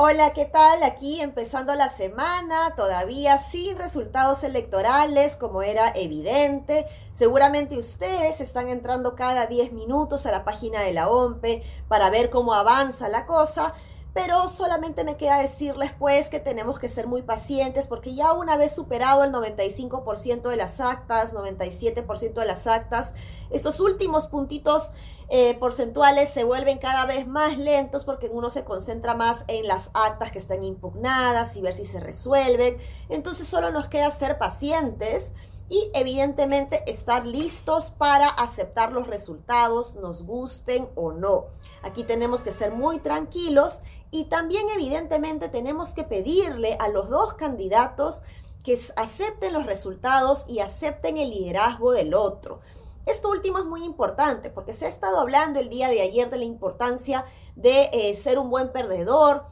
Hola, ¿qué tal? Aquí empezando la semana, todavía sin resultados electorales, como era evidente. Seguramente ustedes están entrando cada 10 minutos a la página de la OMPE para ver cómo avanza la cosa pero solamente me queda decirles pues que tenemos que ser muy pacientes porque ya una vez superado el 95% de las actas, 97% de las actas, estos últimos puntitos eh, porcentuales se vuelven cada vez más lentos porque uno se concentra más en las actas que están impugnadas y ver si se resuelven. Entonces solo nos queda ser pacientes y evidentemente estar listos para aceptar los resultados, nos gusten o no. Aquí tenemos que ser muy tranquilos y también evidentemente tenemos que pedirle a los dos candidatos que acepten los resultados y acepten el liderazgo del otro. Esto último es muy importante porque se ha estado hablando el día de ayer de la importancia de eh, ser un buen perdedor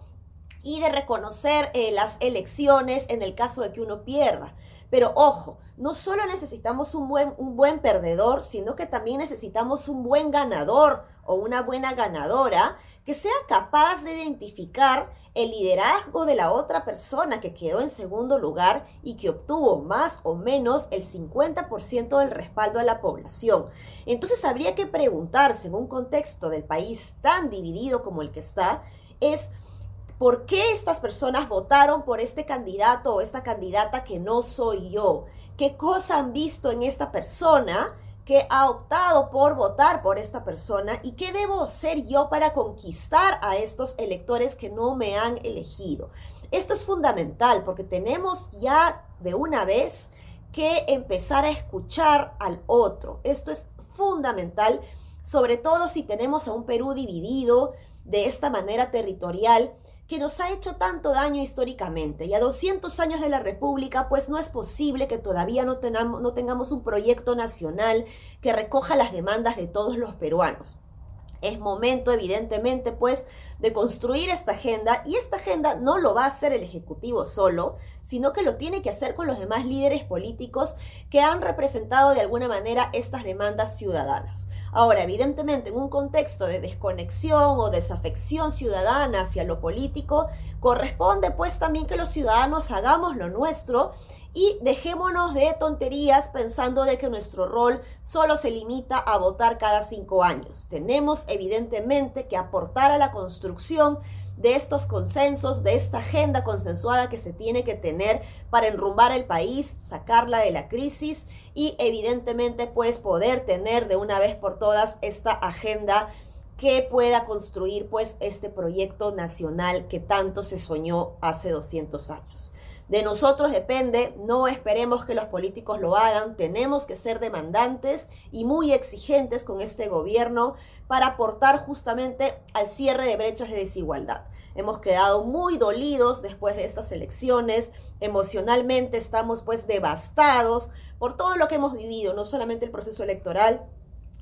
y de reconocer eh, las elecciones en el caso de que uno pierda. Pero ojo, no solo necesitamos un buen, un buen perdedor, sino que también necesitamos un buen ganador o una buena ganadora que sea capaz de identificar el liderazgo de la otra persona que quedó en segundo lugar y que obtuvo más o menos el 50% del respaldo a la población. Entonces habría que preguntarse en un contexto del país tan dividido como el que está, es ¿Por qué estas personas votaron por este candidato o esta candidata que no soy yo? ¿Qué cosa han visto en esta persona que ha optado por votar por esta persona? ¿Y qué debo hacer yo para conquistar a estos electores que no me han elegido? Esto es fundamental porque tenemos ya de una vez que empezar a escuchar al otro. Esto es fundamental, sobre todo si tenemos a un Perú dividido de esta manera territorial que nos ha hecho tanto daño históricamente. Y a 200 años de la República, pues no es posible que todavía no, no tengamos un proyecto nacional que recoja las demandas de todos los peruanos. Es momento, evidentemente, pues, de construir esta agenda y esta agenda no lo va a hacer el Ejecutivo solo, sino que lo tiene que hacer con los demás líderes políticos que han representado de alguna manera estas demandas ciudadanas. Ahora, evidentemente, en un contexto de desconexión o desafección ciudadana hacia lo político, corresponde pues también que los ciudadanos hagamos lo nuestro y dejémonos de tonterías pensando de que nuestro rol solo se limita a votar cada cinco años. Tenemos evidentemente que aportar a la construcción de estos consensos, de esta agenda consensuada que se tiene que tener para enrumbar el país, sacarla de la crisis y evidentemente pues poder tener de una vez por todas esta agenda que pueda construir pues este proyecto nacional que tanto se soñó hace 200 años. De nosotros depende, no esperemos que los políticos lo hagan, tenemos que ser demandantes y muy exigentes con este gobierno para aportar justamente al cierre de brechas de desigualdad. Hemos quedado muy dolidos después de estas elecciones, emocionalmente estamos pues devastados por todo lo que hemos vivido, no solamente el proceso electoral,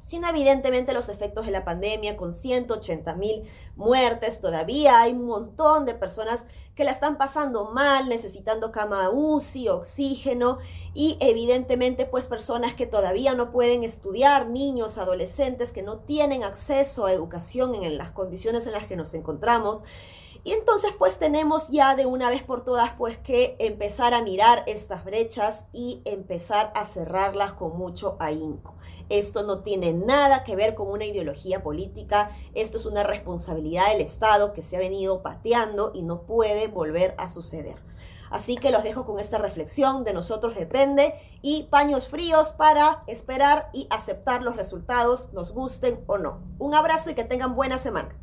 sino evidentemente los efectos de la pandemia con 180 mil muertes. Todavía hay un montón de personas que la están pasando mal, necesitando cama UCI, oxígeno y evidentemente pues personas que todavía no pueden estudiar, niños, adolescentes que no tienen acceso a educación en las condiciones en las que nos encontramos. Y entonces pues tenemos ya de una vez por todas pues que empezar a mirar estas brechas y empezar a cerrarlas con mucho ahínco. Esto no tiene nada que ver con una ideología política, esto es una responsabilidad del Estado que se ha venido pateando y no puede volver a suceder. Así que los dejo con esta reflexión, de nosotros depende, y paños fríos para esperar y aceptar los resultados, nos gusten o no. Un abrazo y que tengan buena semana.